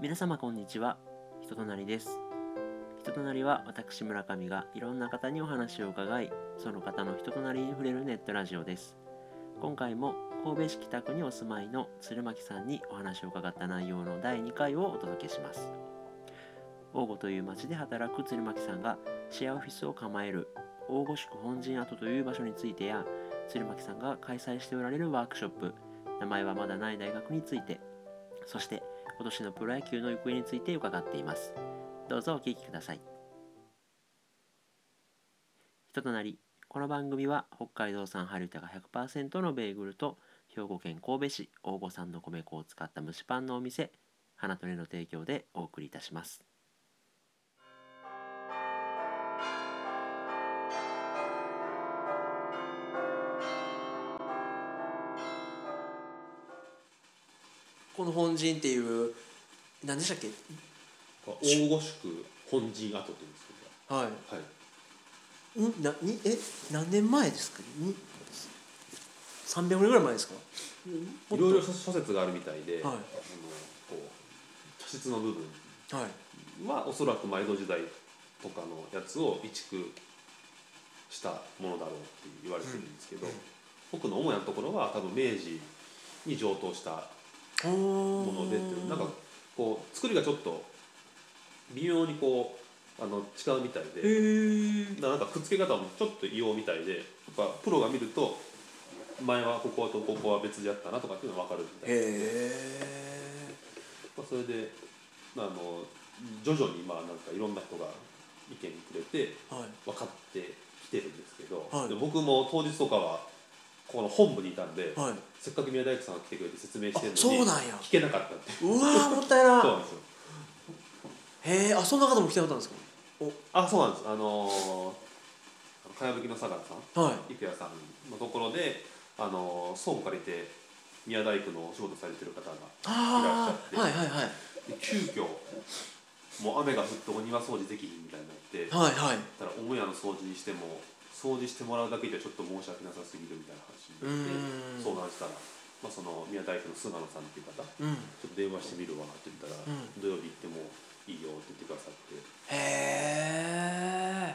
皆様こんにちは。人となりです。人となりは私村上がいろんな方にお話を伺いその方の人となりに触れるネットラジオです。今回も神戸市北区にお住まいの鶴巻さんにお話を伺った内容の第2回をお届けします。大御という町で働く鶴巻さんがシェアオフィスを構える大御宿本陣跡という場所についてや鶴巻さんが開催しておられるワークショップ。名前はまだない大学について。そして今年のプロ野球の行方について伺っています。どうぞお聞きください。人となりこの番組は北海道産春田が100%のベーグルと兵庫県神戸市大御産の米粉を使った蒸しパンのお店花とねの提供でお送りいたします。この本陣っていう何でしたっけ？大御宿本陣跡って言うんですけはい。ど、はい、ん？なにえ何年前ですか？に300年ぐらい前ですか？いろいろ諸諸説があるみたいで、はい。あのこう茶室の部分。はい。はおそらく前江戸時代とかのやつを移築したものだろうって言われてるんですけど、僕の主なところは多分明治に上等したもものでっていうなんかこう作りがちょっと微妙にこうあの違うみたいへで。えなんかくっつけ方もちょっと異様みたいでやっぱプロが見ると前はこことここは別でやったなとかっていうのが分かるみたいえまあ、それであの徐々にまあなんかいろんな人が意見くれてはい。分かってきてるんですけど、はい。で僕も当日とかはこの本部にいたんで、はい。せっかく宮大工さんが来てくれて説明してるのあそうになんや。聞けなかったっていう。うわーもったいな。そうなんですよ。へえあそんな方も来てなかったんですあそうなんです。あのーかやぶきの相良さんかはい。郁也さんのところで、あの倉庫借りて宮大工のお仕事されてる方があいらっしゃってあはいはいはい。で急遽もう雨が降ってお庭掃除できひんみたいになってはいはい。だから母屋の掃除にしても掃除してもらうだけじゃちょっと申し訳なさすぎるみたいな話になってうーん。相談したら、まあ、その宮大工の菅野さんっていう方ちうん。ょっと電話してみるわって言ったら、うん。土曜日行ってもいいよって言ってくださって。へえ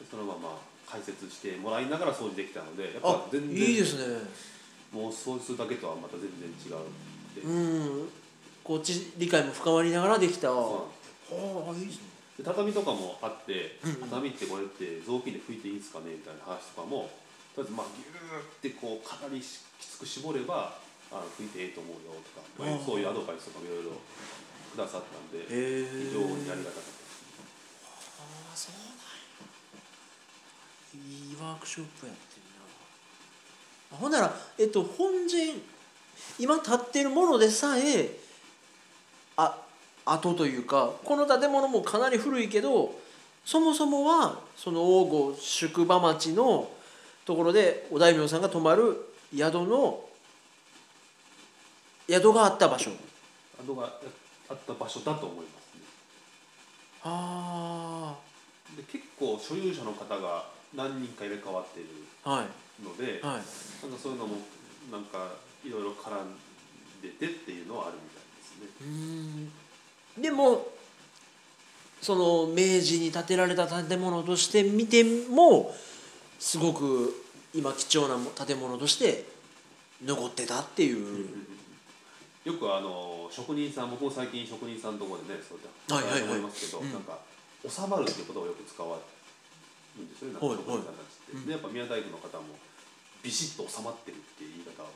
でそのまま解説してもらいながら掃除できたのでやっあぱ全然いいですね。もう掃除するだけとはまた全然違うで、うん。こっち理解も深まりながらできた。はそうなんですあいいですね。で畳とかもあって、畳ってこれって雑巾で拭いていいんですかねみたいな話とかもとりあえずまあギューってこうかなりきつく絞ればあの拭いてええと思うよとか、まあそういうアドバイスとかもいろいろくださったんで非常にありがたかったです。ああそうなんや。いいワークショップやってるな。あほんならえっと本陣今建ってるものでさえあ跡というかこの建物もかなり古いけどそもそもはその王吾宿場町のところでお大名さんが泊まる宿の宿があった場所。アドがあった場所だと思いますね。あで結構所有者の方が何人か入れ替わってるあはい。ので、はい。なんかそういうのもなんかいろいろ絡んでてっていうのはあるみたいですね。うーんでもその明治に建てられた建物として見てもすごく今貴重なも建物として残ってたっていう、よくあの職人さん僕も最近職人さんのところでねそうやってはいはいはい。思いますけど、うん。なんか収まるっていうことをよく使わるんですよね職人さんたちって、はいでやっぱ宮大工の方もビシッと収まってるっていう言い方を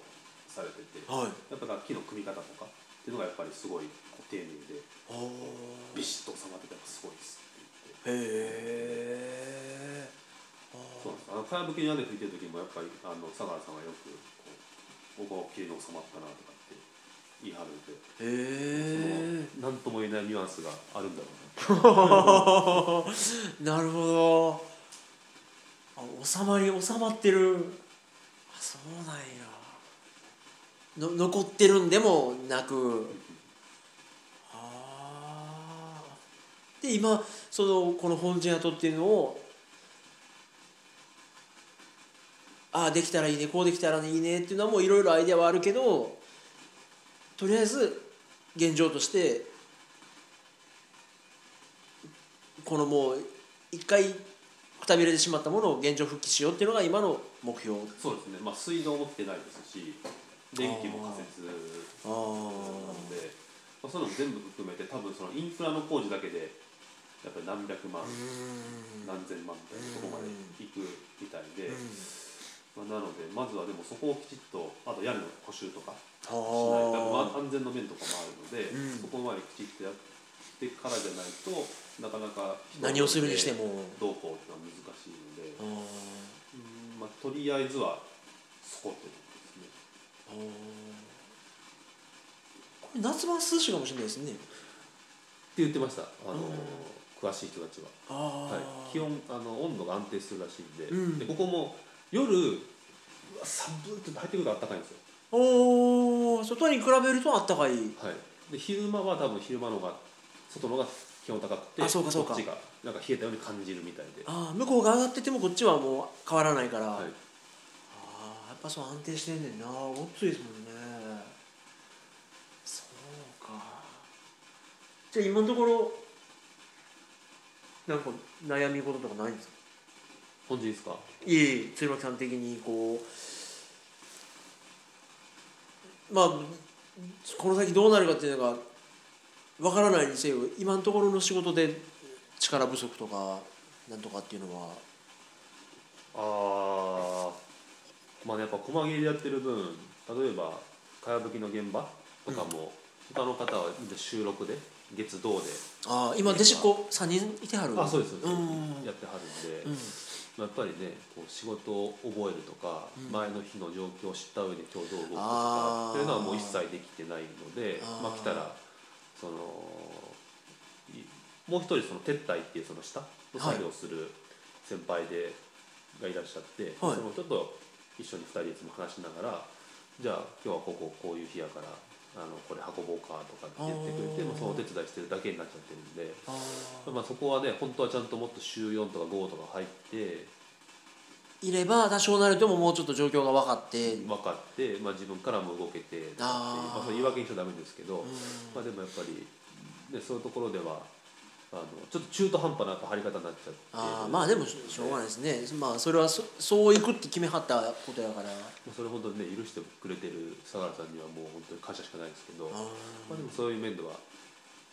されててはい。やっぱ木の組み方とかっていうのがやっぱりすごい丁寧であビシッと収まっててやっぱすごいですってー言ってへえそうなんです。あのかやぶきに屋根拭いてる時もやっぱりあの相良さんがよくこうここ綺麗に収まったなとかって言い張るんでへえ何とも言えないニュアンスがあるんだろうな なるほど。あ収まり収まってる。あそうなんやの残ってるんでもなく。あー。で今そのこの本陣跡っていうのをああできたらいいねこうできたらいいねっていうのはもういろいろアイデアはあるけどとりあえず現状としてこのもう一回くたびれてしまったものを現状復帰しようっていうのが今の目標。そうですね。まあ水道も来てないですし電気も仮設あなのでまあ、そういうのも全部含めて多分そのインフラの工事だけでやっぱり何百万何千万みたいなところまで行くみたいで、まあ、なのでまずはでもそこをきちっとあと屋根の補修とかしない多分安全の面とかもあるので、うん。そこまできちっとやってからじゃないとなかなか何をするにしても。どうこうっていうのは難しいので、あうんまあ、とりあえずはそこって。これ夏場は涼しいかもしれないですね。って言ってました。あの、詳しい人たちは。あはい、気温あの温度が安定するらしいんで,、うん。でここも夜寒いって入ってくると暖かいんですよ、おお外に比べるとあったかい。はい、で昼間は多分昼間の方が外の方が気温高くてあそうかそうか。こっちがなんか冷えたように感じるみたいで、ああ向こうが上がっててもこっちはもう変わらないから、はい、ぱそう安定してんねんな。ごっついですもんね。そうか。じゃあ今のところなんか悩み事とかないんですか？本日ですか？いえいえ鶴巻さん的にこうまあこの先どうなるかっていうのがわからないにせよ今のところの仕事で力不足とかなんとかっていうのは。あーまあねやっぱ細切れでやってる分例えばかやぶきの現場とかも、他の方は収録で月土で。ああ今弟子っ子3人いてはる？あそうですそうやってはるんで、うん。まあやっぱりねこう仕事を覚えるとか、うん。前の日の状況を知った上で今日どう動くとかっていうのはもう一切できてないのでまあ来たらそのいもう一人その撤退っていうその下の作業をする先輩で、がいらっしゃって、はい。その人と一緒に二人でいつも話しながらじゃあ今日はこここういう日やからあのこれ運ぼうかとかって言ってくれてあー。まあそのお手伝いしてるだけになっちゃってるんで。まあ、そこはね本当はちゃんともっと週4とか5とか入っていれば多少なりとももうちょっと状況が分かって、分かって、まあ、自分からも動けてとかってまあ、それ言い訳にしちゃダメですけど、うん。まあ、でもやっぱり、ね、そういうところではあのちょっと中途半端な張り方になっちゃって。ああまあでもししょうがないですね。まあそれはそそういくって決めはったことやから。まあそれ本当にね許してくれてる相良さんにはもう本当に感謝しかないですけど。あまあ、でもそういう面では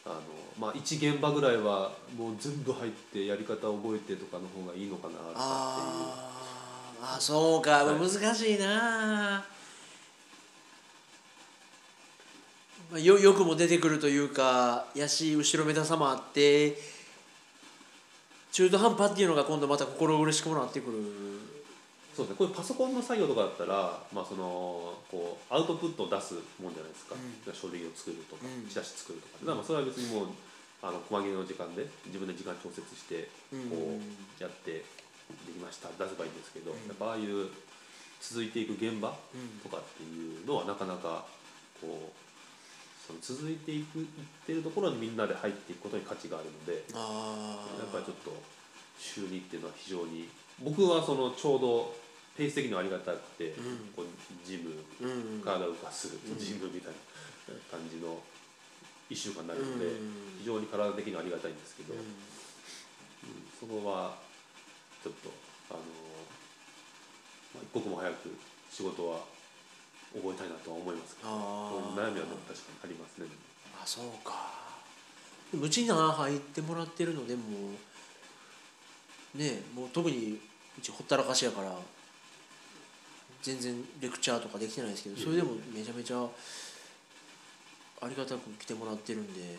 あの、まあ、一現場ぐらいはもう全部入ってやり方を覚えてとかの方がいいのかなとかっていう。あー。あそうか、はい。難しいなまあよよくも出てくるというかやし後ろめたさもあって中途半端っていうのが今度また心苦しくもなってくる。そうですね、こういうパソコンの作業とかだったら、まあ、そのこうアウトプットを出すもんじゃないですか、うん。書類を作るとか、うん。チラシ作るとか、だからまあそれは別にもうあの細切れの時間で自分で時間調節してこうやってできました。出せばいいんですけど、うん。やっぱああいう続いていく現場うんとかっていうのはなかなかこうその続いていくいってるところにみんなで入っていくことに価値があるので。あやっぱりちょっと週2っていうのは非常に僕はそのちょうどペース的にはありがたくて、うん。こうジムうん体を動かす、うん。ジムみたいな感じの1週間になるので、うん。非常に体的にはありがたいんですけど、ううんそこはちょっとあの、まあ、一刻も早く仕事は覚えたいなとは思いますけど悩みはでも確かにありますね。あそうか。でもうちに入ってもらってるのでもうねもう特にうちほったらかしやから全然レクチャーとかできてないですけどそれでもめちゃめちゃありがたく来てもらってるんで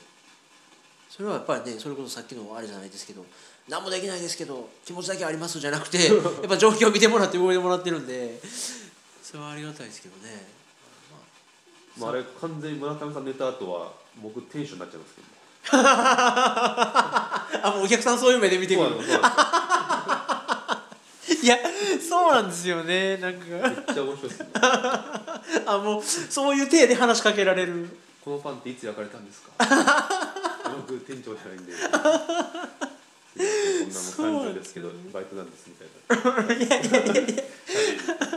それはやっぱりねそれこそさっきのあれじゃないですけど何もできないですけど気持ちだけありますじゃなくて やっぱ状況を見てもらって動いてもらってるんでそれはありがたいですけどね。まあ、あれ完全に村上さん寝た後は僕テンションになっちゃいますけどね。あもうお客さんそういう目で見てくるいやそうなんですよねなんかめっちゃ面白いですね。あもうそういう体で話しかけられるこのパンっていつ焼かれたんですか？僕店長じゃないんで。こんなもん30ですけどバイトなんですみたいな。いやいやいやいや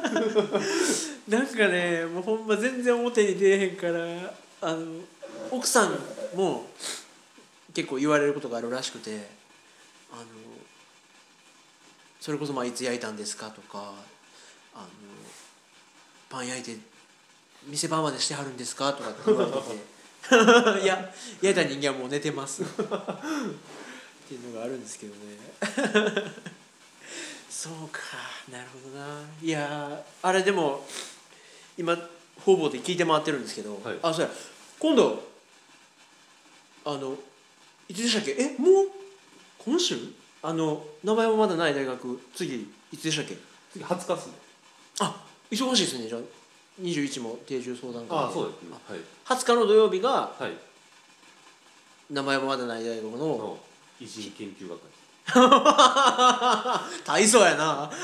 なんかねもうほんま全然表に出えへんからあの奥さんも結構言われることがあるらしくてあのそれこそまあいつ焼いたんですかとかあのパン焼いて店番までしてはるんですかとかって言われてて いや焼いた人間はもう寝てます。っていうのがあるんですけどね。そうかなるほどな。いやーあれでも今方々で聞いて回ってるんですけど、はい。あそうや。今度あのいつでしたっけ？えもう今週？あの名前もまだない大学次いつでしたっけ？次20日っすね。あ忙しいですねじゃあ。21も定住相談会ああそうですね。はい。20日の土曜日がはい。名前もまだない大学のの偉人研究学会 大層やな。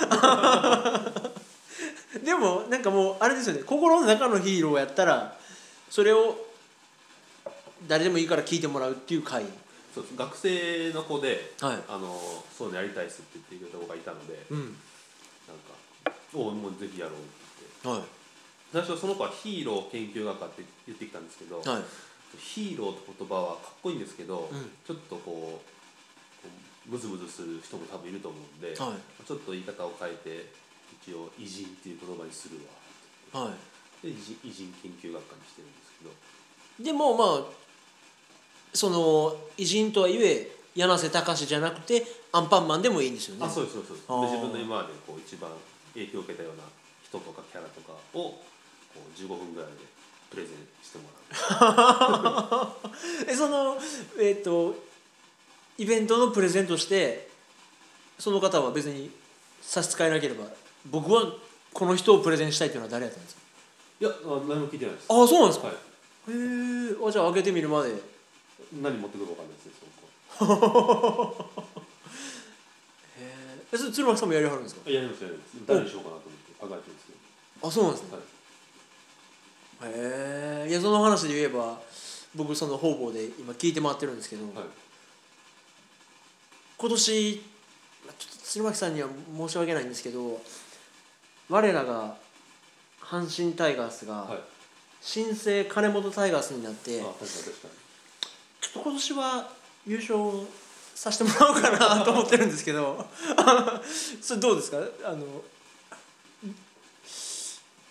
でもなんかもうあれですよね。心の中のヒーローやったらそれを誰でもいいから聞いてもらうっていう回。そうです。学生の子ではい。あのそうやりたいっすって言ってくれた子がいたのでうん。なんか「おうもうぜひやろう」って言って。はい。最初その子はヒーロー研究学科って言ってきたんですけど、はい。ヒーローって言葉はかっこいいんですけど、うん。ちょっとこうムズムズする人も多分いると思うんで、はい。ちょっと言い方を変えて一応偉人っていう言葉にするわ。はで偉人偉人研究学科にしてるんですけど。いでもまあその偉人とはいえ柳瀬隆じゃなくてアンパンマンでもいいんですよね。あそうですそうで自分の今までこう一番影響を受けたような人とかキャラとかをこう15分ぐらいでプレゼンしてもらう。えそのえっ、とイベントのプレゼントしてその方は別に差し支えなければ僕はこの人をプレゼンしたいっていうのは誰やったんですか？いやあ何も聞いてないです。ああそうなんですか、はい、へえあじゃあ開けてみるまで。何持ってくるか分かんないですねその子。へえそれ鶴巻さんもやりはるんですか？やりますやります。誰にしようかなと思って考えてるんですけあそうなんですね。ど、はい。へえいやその話で言えば僕その方々で今聞いて回ってるんですけど、はい今年まあちょっと鶴巻さんには申し訳ないんですけど我らが阪神タイガースがはい。新生金本タイガースになって、あ確かに確かちょっと今年は優勝させてもらおうかなと思ってるんですけど それどうですか？あのに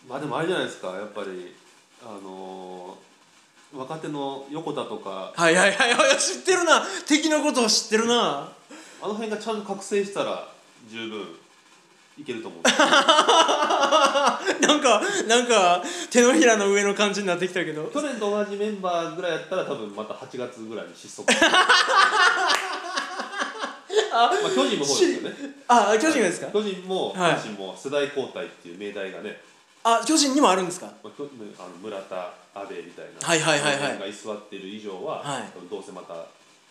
まあでもあれじゃないですかやっぱりあのー若手の横田とか。はいはいはいはい知ってるな。敵のことを知ってるなあの辺がちゃんと覚醒したら十分いけると思う。なんかなんか手のひらの上の感じになってきたけど。去年と同じメンバーぐらいやったら多分また8月ぐらいに失速。まあ巨人もそうですよね。あ巨人がですか？巨人もはい阪神も世代交代っていう命題がね、あ巨人にもあるんですか？まあ、巨あの村田阿部みたいなはいはいはいはい。が居座ってる以上は、はい。どうせまた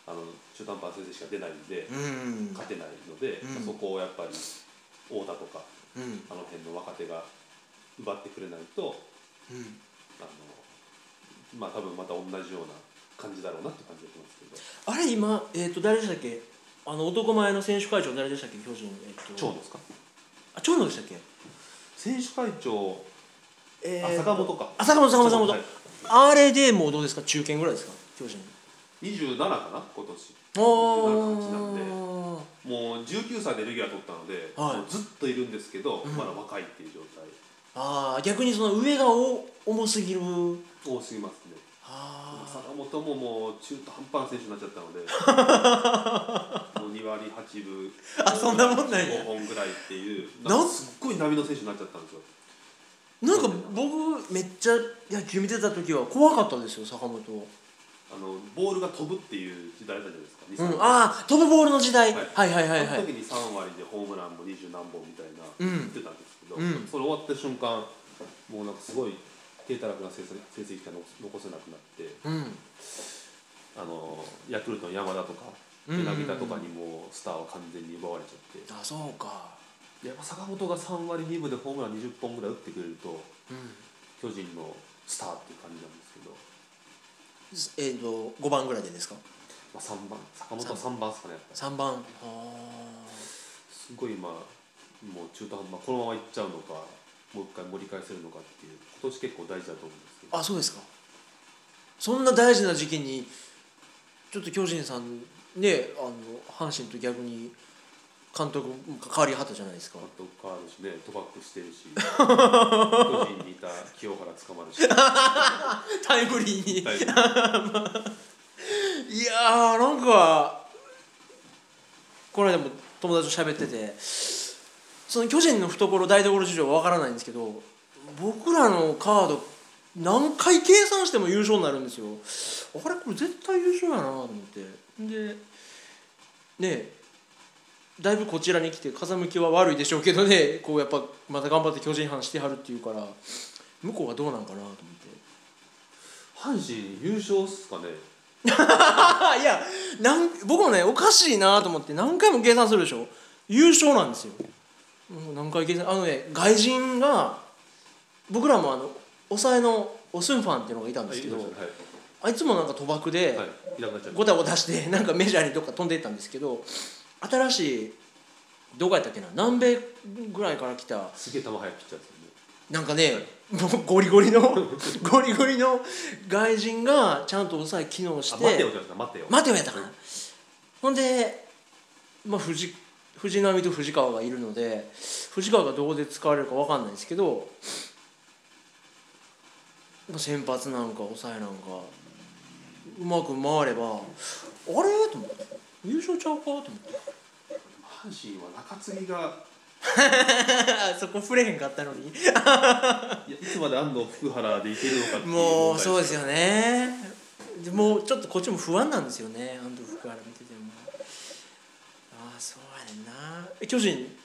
あの中途半端な先生しか出ないんで、うん。勝てないので、うん。まあそこをやっぱり太田とかうん。あの辺の若手が奪ってくれないとうん。あのまあ多分また同じような感じだろうなって感じがしますけど。あれ今えっ、と誰でしたっけ？あの男前の選手会長誰でしたっけ？巨人えっ、と。長野ですか？あ長野でしたっけ？選手会長、えあ坂本か。あ坂本坂本坂本。はい。あれでもうどうですか？中堅ぐらいですか？巨人27かな今年。お27感じなんで。ーもう19歳でレギュラー取ったので、はい。もうずっといるんですけど、うん。まだ若いっていう状態。ああ逆にその上がお重すぎる。多すぎますね。あ坂本ももう中途半端な選手になっちゃったので もう2割8分。あそんなもんなんや。5本ぐらいっていう。なん？すっごい波の選手になっちゃったんですよ。なんか僕めっちゃ野球見てた時は怖かったですよ坂本あのボールが飛ぶっていう時代だったじゃないですか、うん、2ああ飛ぶボールの時代、はい。はい、はいはいはい。その時に3割でホームランも20何本みたいなうん。言ってたんですけど、うん。それ終わった瞬間もうなんかすごい低たらくな成績成績しか残せなくなってうん。あのヤクルトの山田とかうん。柳田とかにもスターは完全に奪われちゃって、あそうか。やっぱ坂本が3割2分でホームラン20本ぐらい打ってくれるとうん。巨人のスターっていう感じなんですけど、えっ、と5番ぐらいでですか？まあ、3番。坂本は3番ですかねやっぱり。3番。あすごい今もう中途半端。このままいっちゃうのかもう一回盛り返せるのかっていう今年結構大事だと思うんですけど。あそうですか。そんな大事な時期にちょっと巨人さんねあの阪神と逆に監督変わりはったじゃないですか。監督変わるしね賭博してるし 巨人にいた清原捕まるし。タイムリーに。大いやーなんかこの間も友達と喋っててその巨人の懐台所事情は分からないんですけど僕らのカード何回計算しても優勝になるんですよ。あれこれ絶対優勝やなと思って。でねえだいぶこちらに来て風向きは悪いでしょうけどね。こうやっぱまた頑張って巨人藩してはるっていうから。向こうはどうなんかなと思って。阪神優勝っすかね？あ いやなん僕もねおかしいなと思って何回も計算するでしょ。優勝なんですよ。何回計算あのね外人が僕らもあの抑えのオスンファンっていうのがいたんですけど、はい。あいつもなんか賭博でごたごたしてなんかメジャーにどっか飛んでいったんですけど新しいどこやったっけな？南米ぐらいから来た。すげえ球速いピッチャーですよね。なんかねもう ゴリゴリの ゴリゴリの外人がちゃんと抑え機能してあ待てよ待てよ。待てよやったかな。ほんで、まあ、藤藤波と藤川がいるので藤川がどこで使われるか分かんないですけどまあ先発なんか抑えなんかうまく回ればあれ？と思って優勝ちゃうかと思って。阪神は中継ぎが。そこ触れへんかったのに。いやいつまで安藤福原でいけるのかっていうもうそうですよよね。でもうちょっとこっちも不安なんですよね。安藤福原見てても。ああそうやねんな。え巨人。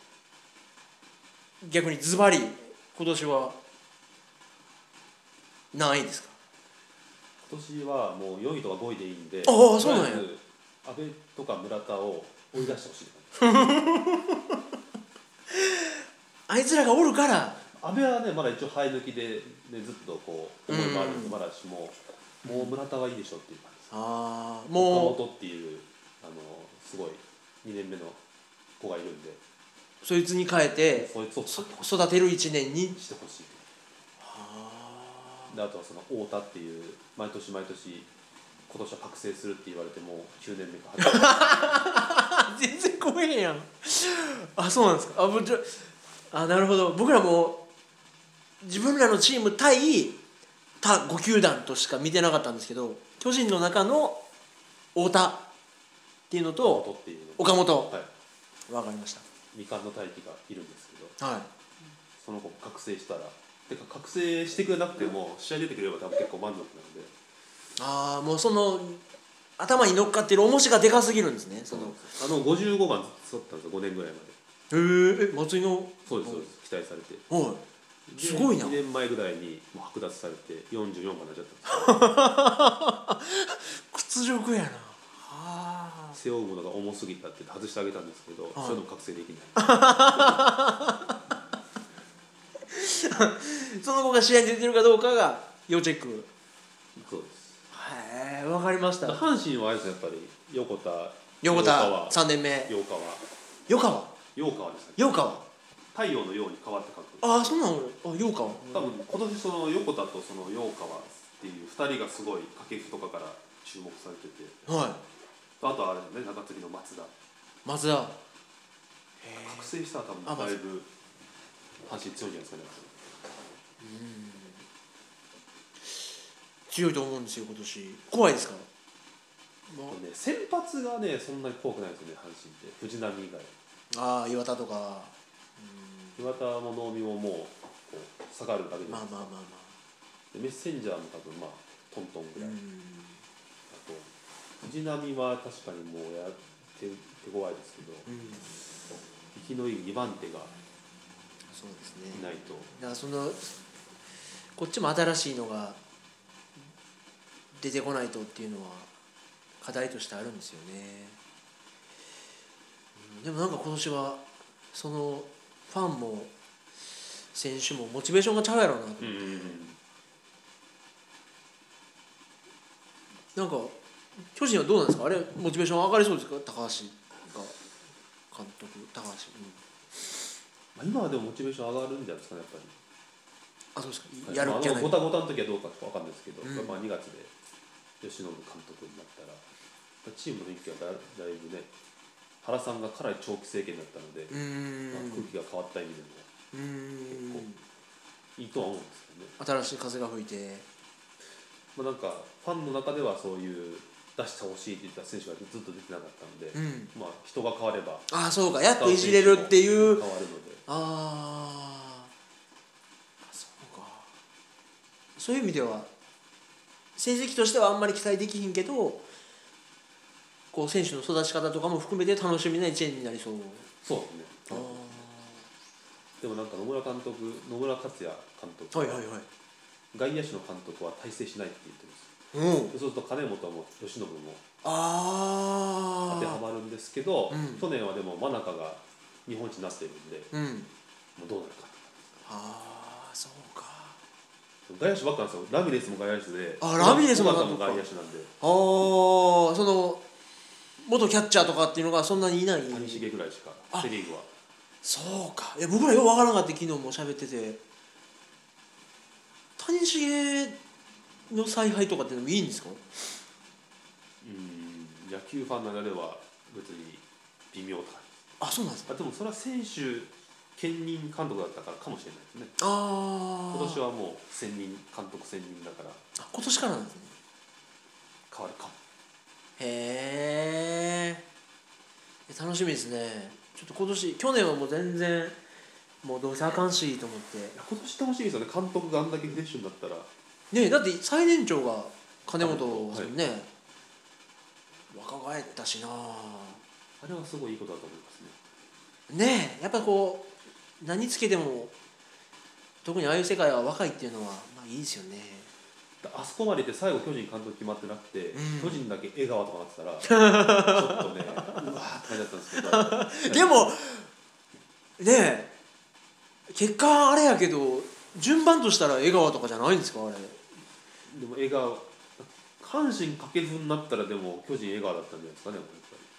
逆にズバリ今年は。何位ですか？今年はもう4位とか5位でいいんで。ああそうなんやとりあえず阿部とか村田を追い出してほしい。あいつらがおるから。阿部はねまだ一応生え抜きで、ね、ずっとこう思いもあるんでうん。まだしももう村田はいいでしょっていう感じです。ああ岡も本っていうあのすごい2年目の子がいるんで。うそいつに変えてそいつを育てる1年に。してほしい。あであとはその太田っていう毎年毎年今年は覚醒するって言われてもう9年目か。8年目あ全然怖えやん。あそうなんですか。あぶじゃあなるほど。僕らも自分らのチーム対他5球団としか見てなかったんですけど巨人の中の太田っていうの岡と岡本。はい。わかりまし未完の大輝がいるんですけどたはい。その子覚醒したら。てか覚醒してくれなくても試合出てくれれば多分結構満足なのでああもうその頭に乗っかってる重しがでかすぎるんですね。そのあの55番取ったんですよ5年ぐらいまで。へえ松井のそうですそうです。期待されて。はい。すごいな。2年前ぐらいにもう剥奪されて44番になっちゃったんですよ。屈辱やな。はあ背負うものが重すぎたって外してあげたんですけど、そうい。うのも覚醒できない。その子が試合に出てるかどうかが要チェック。そうですへえわかりました。阪神はあれですねやっぱり横田横田川。3年目。陽川。横川？陽川ですね。横川？太陽のように変わって書く。ああそうなの？あ横川。多分今年その横田とその陽川っていう2人がすごい掛布とかから注目されてて。はい。あとはあれですね中継ぎの松田。松田。覚醒したら多あ分だいぶ阪神強いんじゃないですかね強いと思うんですよ今年。怖いですか？まこれね先発がねそんなに怖くないですよね阪神って。藤浪以外。ああー岩田とか。岩田も能見ももうこう下がるだけで。まあまあまあまでメッセンジャーも多分まあトントンぐあうらい、ん。あと藤浪は確かにもうや手手強いですけどうん。生きのいい2番手がそうですね。いないと。だからそのこっちも新しいのが出てこないとっていうのは課題としてあるんですよね、うんでもなんか今年はそのファンも選手もモチベーションがちゃうやろうなと、うんうんうん。なんか巨人はどうなんですか？あれモチベーション上がりそうですか？高橋が監督高橋、まあ、今はでもモチベーション上がるんじゃないですかねやっぱり。あそうですか。はいやるっきゃない、ごたごたの時はどうかわかんないですけど、うん。まあ、2月で吉野監督になったらチームの雰囲気がだだいぶね原さんがかなり長期政権だったので、まあ、ん空気が変わった意味でもうーんいいとは思うんですけどね、新しい風が吹いて。まあ、なんかファンの中ではそういう出してほしいって言った選手がずっと出てなかったので、うん。まあ、人が変わればああそうか。やっといじれるっていう。変わるので。あー。あそうか。そういう意味では成績としてはあんまり期待できひんけどこう選手の育ち方とかも含めて楽しみな一年になりそう。そうですね。あでもなんか野村監督野村克也監督。ーはいはいはい。外野手の監督は大成しないって言ってるんです。うん。そうすると金本も由伸もああ当てはまるんですけど、うん。去年はでも真中が日本一になっているんでうん。もうどうなるかああそう。か外野手ばっかなんですよ。ラミレスも外野手で。あラミレスも外野手なんで。ああその元キャッチャーとかっていうのがそんなにいない？谷繁ぐらいしかあセ・リーグは。そうか。いや僕らよくわからなかった昨日も喋ってて。谷繁の采配とかっていうのもいいんですか？うん野球ファンの中では別に微妙とか。あそうなんですか。あでもそれは選手兼任監督だったからかもしれないですね。ああ今年はもう専任監督専任だから。あ今年からなんですね。変わるかも。へえ楽しみですね。ちょっと今年去年はもう全然もうどうせあかんしと思って。今年楽しいですよね。監督があんだけフレッシュになったら。ねえだって最年長が金本さんね、若返ったしなあれはすごいいいことだと思いますね。ねえやっぱこう何つけても特にああいう世界は若いっていうのはまあいいですよね。あそこまでいって最後巨人監督決まってなくて、うん。巨人だけ笑顔とかなってたら ちょっとねうわーって感じだったんですけど。でもねえ結果あれやけど順番としたら江川とかじゃないんですかあれ？でも笑顔阪神掛けずになったらでも巨人笑顔だったんじゃないですかねやっ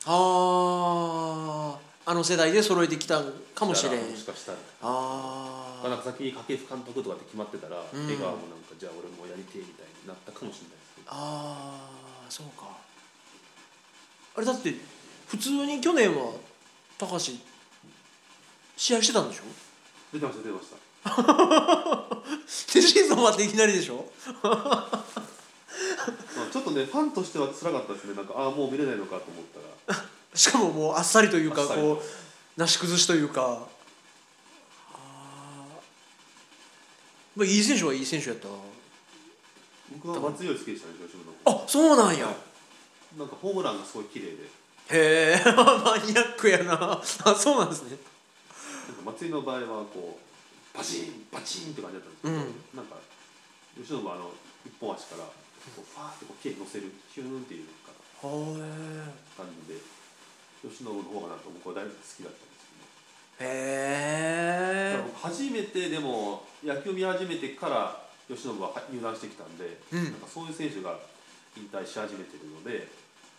ぱあああの世代で揃えてきたんかりもしれん。もしかしたら。あなんか先に掛布監督とかって決まってたら、ん。笑顔もなんかじゃあ俺もやりてえみたいになったかもしれないですけど。ああそうか。あれだって普通に去年は高橋試合してたんでしょ？出てました出てました。でシーズン終わっていきなりでしょ？まあちょっとねファンとしては辛かったですね。なんかああもう見れないのかと思ったらしかももうあっさりというかこうなし崩しというか。まあいい選手はいい選手やった僕は松井より好きでしたねあそうなんや。なんかホームランがすごい綺麗で。へえ マニアックやな。あそうなんですね。なんか松井の場合はこうバチンバチンって感じだったんですけど、うん。なんか吉野はあの一本足からこうファーってこう剣乗せるヒューンっていうかへ感じで吉野の方がなんか僕は大好きだったんですえへえ初めてでも野球見始めてから吉野は入団してきたんで、うん。なんかそういう選手が引退し始めてるので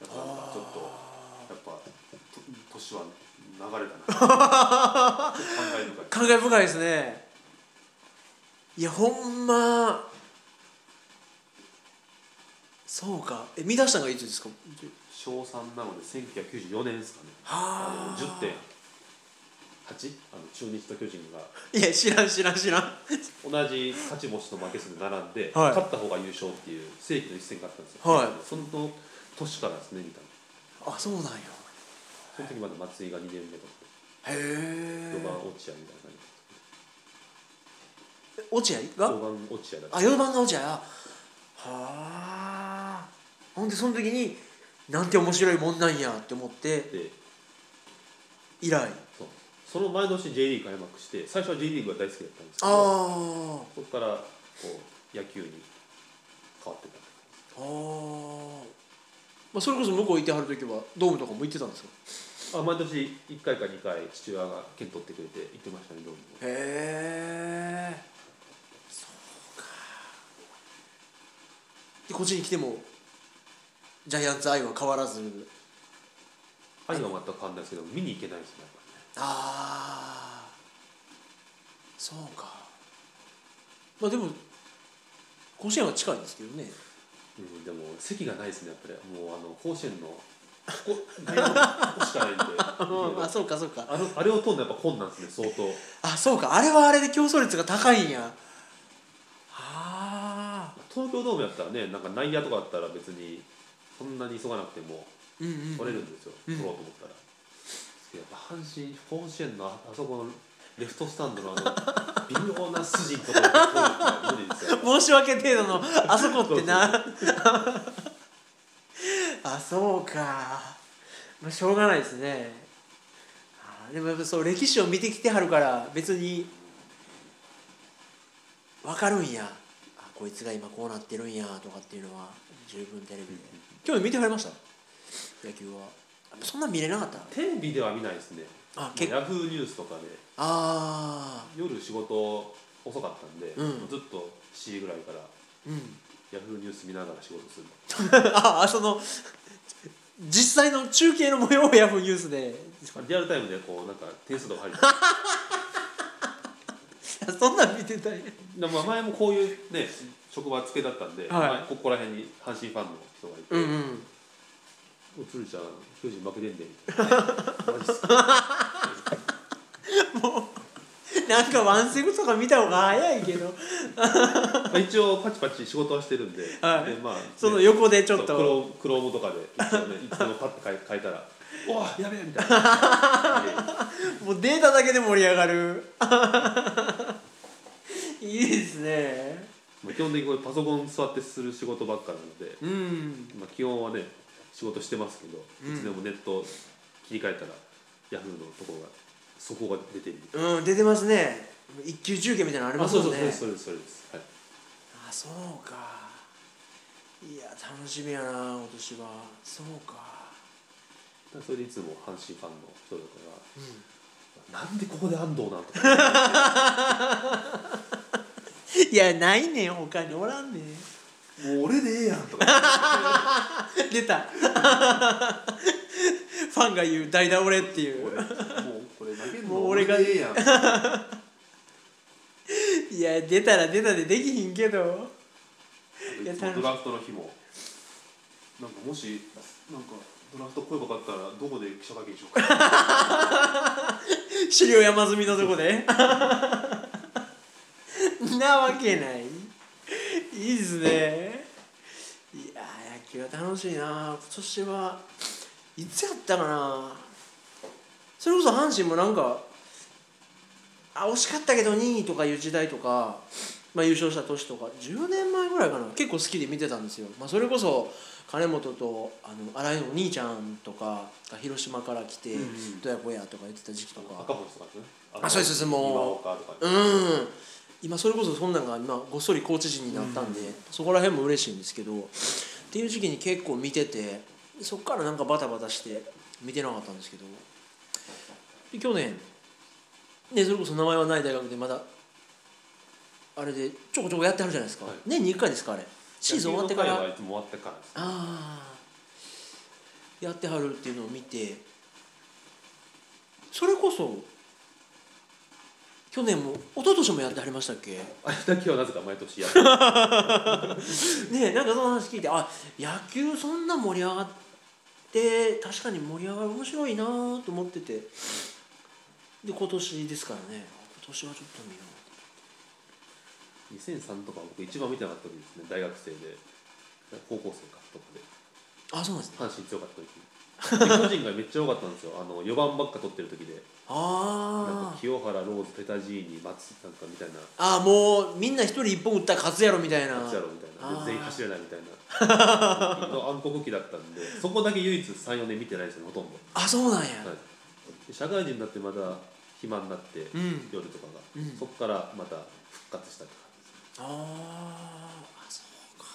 やっぱなんかちょっとやっぱと年は流れたな。ちょっと感慨深い。感慨深いですね。いやほんまそうか。え見出したのがいつですか？小3なので1994年ですかね。はあ。の10.8あの中日と巨人が。いや知らん知らん知らん。同じ勝ち星と負け数で並んで、はい。勝った方が優勝っていう世紀の一戦があったんですよ、はい。その年からですね見たの。あそうなんや。その時まだ松井が2年目とかへ4番え落合みたいな感落合じが？4番落合だった。あ4番が落合。やはあ。ほんでその時になんて面白いもんなんやって思ってで以来。その前の年 J リーグ開幕して最初は J リーグが大好きだったんですけあどー。そこからこう野球に変わってたあー、まあそれこそ向こう行ってはる時はドームとかも行ってたんですか？あ毎年1回か2回父親が券取ってくれて行ってましたねどうも。へえそうかでこっちに来てもジャイアンツ愛は変わらず。愛は全く変わんないですけど見に行けないですねああそうか。まあでも甲子園は近いんですけどね。うん、でも席がないですねやっぱり。もうあの甲子園の ここ外野のここしかないんで。あそうかそうか。あのあれを取るのやっぱ困難ですね相当。あそうか。あれはあれで競争率が高いんや。はあ東京ドームやったらねなんか内野とかだったら別にそんなに急がなくても取れるんですよ、うん。取ろうと思ったら、やっぱ阪神甲子園のああそこのレフトスタンドのあの 微妙な筋のところで取るってのは無理ですよ。申し訳程度の。あそこってな。あそうか。まあしょうがないですね。あでもやっぱそう歴史を見てきてはるから別に分かるんや。あこいつが今こうなってるんやとかっていうのは十分テレビで。今日見てはりました？野球は。そんな見れなかった？テレビでは見ないですね。あ結構ヤフーニュースとかで。ああ夜仕事遅かったんで、うん。ずっと7時ぐらいからうん。ヤフーニュース見ながら仕事する ああその実際の中継の模様をヤフーニュースで。リアルタイムでこうなんか点数とか入る そんなん見てたんや。でまあ前もこういうね職場付けだったんで、はい。前ここら辺に阪神ファンの人がいてうんうん「おつるちゃん巨人負けてんで」みたいな。マジっすかなんかワンセグとか見た方が早いけど。まあ一応パチパチ仕事はしてるんで,、はい。でまあ、その横でちょっそうとクロクロームとかで一応ねいつでもパッと書い書いたら「おいやべえ」みたいな。で もうデータだけで盛り上がるいいですね。まあ、基本的にこれパソコン座ってする仕事ばっかなので、うん。まあ、基本はね仕事してますけど、うん。いつでもネット切り替えたらヤフーのところがそこが出てるうん出てますね。一級中継みたいなのありますそうもんね。そうそうですそうですそうです、はい。あそうか。いや楽しみやな今年は。そうか。だからそれでいつも阪神ファンの人とかうん。が「なんでここで安藤なん?」とかいやないねん他におらんねん。言って「もう俺でええやん」とか。出た。ファンが言う代打俺っていう。俺もうこれ投げるのもう俺がでええやん いや出たら出たでできひんけど。いやドラフトの日も。なんかもしなんかドラフト声かかったらどこで記者会見しようか資料山積みのとこで。なわけない。いいですね。いや野球は楽しいな。今年はいつやったかな。それこそ阪神もなんかあ惜しかったけど2位とかいう時代とか、まあ、優勝した年とか10年前ぐらいかな。結構好きで見てたんですよ、まあ、それこそ金本とあの新井のお兄ちゃんとかが広島から来てうんうん「どやこや」とか言ってた時期とか。赤星とかですね。あそうですもううん。今それこそそんなんが今ごっそりコーチ陣になったんで、そこら辺も嬉しいんですけどっていう時期に結構見ててそっからなんかバタバタして見てなかったんですけどで去年ねそれこそ名前はない大学でまだあれでちょこちょこやってはるじゃないですか、はい。年に1回ですかあれ。シーズン終わってから。ああ。やってはるっていうのを見てそれこそ去年も一昨年もやってはりましたっけ？あれだけはなぜか毎年やってる。ねえなんかその話聞いてあ野球そんな盛り上がって確かに盛り上がる面白いなと思ってて。で今年ですからね。今年はちょっと見よ2003とか僕一番見てなかった時ですね大学生で。高校生かとかで。うあそうなんですね。阪神強かった時。で巨人がめっちゃ多かったんですよ。あの4番ばっか取ってる時で。なんあか清原ローズペタジーニ松なんかみたいな。ああもうみんな一人一本打ったら勝つやろみたいな。やつやろみたいな。全員走れないみたいな。の暗黒期だったんでそこだけ唯一34年見てないですよほとんど、あそうなんや、はい、で社会人になってまた暇になって、うん。夜とかが、うん。そこからまた復活したって感じあーあそうか。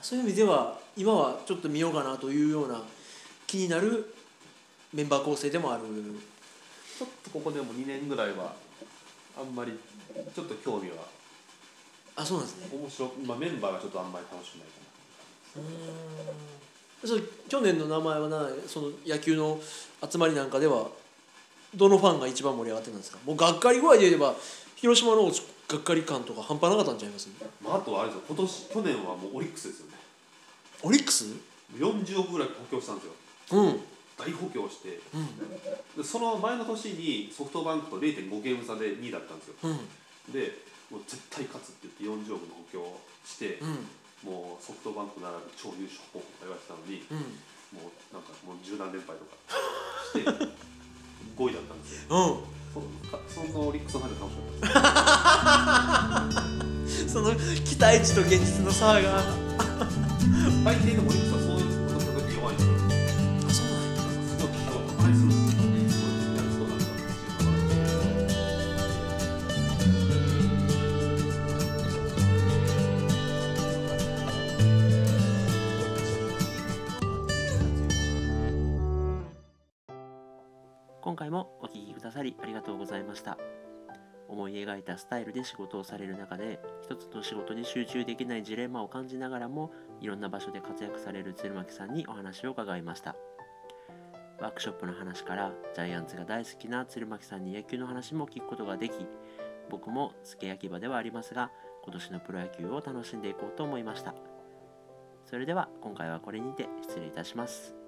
そういう意味では今はちょっと見ようかなというような気になるメンバー構成でもある。ちょっとここでも2年ぐらいはあんまりちょっと興味は。あそうなんですね。面白まあメンバーがちょっとあん。まり楽しくないかそう去年の名前はなその野球の集まりなんかではどのファンが一番盛り上がってるんですか？もうがっかり具合で言えば広島のがっかり感とか半端なかったんちゃいます？まあ、あとはあれですよ。今年去年はもうオリックスですよね。オリックス？40億ぐらい補強したんですよ。うん。うん大補強して。でその前の年にソフトバンクと0.5ゲーム差で2位だったんですよ。うん。でもう絶対勝つって言って40億の補強して、うん。もうソフトバンク並ぶ超優勝候補とか言われてたのにうん。もうなんかもう十何連敗とかして 5位だったんですようんそのオリックスの中で楽しかったその期待値と現実の差が大抵でもオリックスはそういうことの時弱いんですよあそうない気を前にするんですよそういうやつとなんかチームが今回もさりありがとうございました。思い描いたスタイルで仕事をされる中で一つの仕事に集中できないジレンマを感じながらもいろんな場所で活躍される鶴巻さんにお話を伺いました。ワークショップの話からジャイアンツが大好きな鶴巻さんに野球の話も聞くことができ僕も付け焼き場ではありますが今年のプロ野球を楽しんでいこうと思いました。それでは今回はこれにて失礼いたします。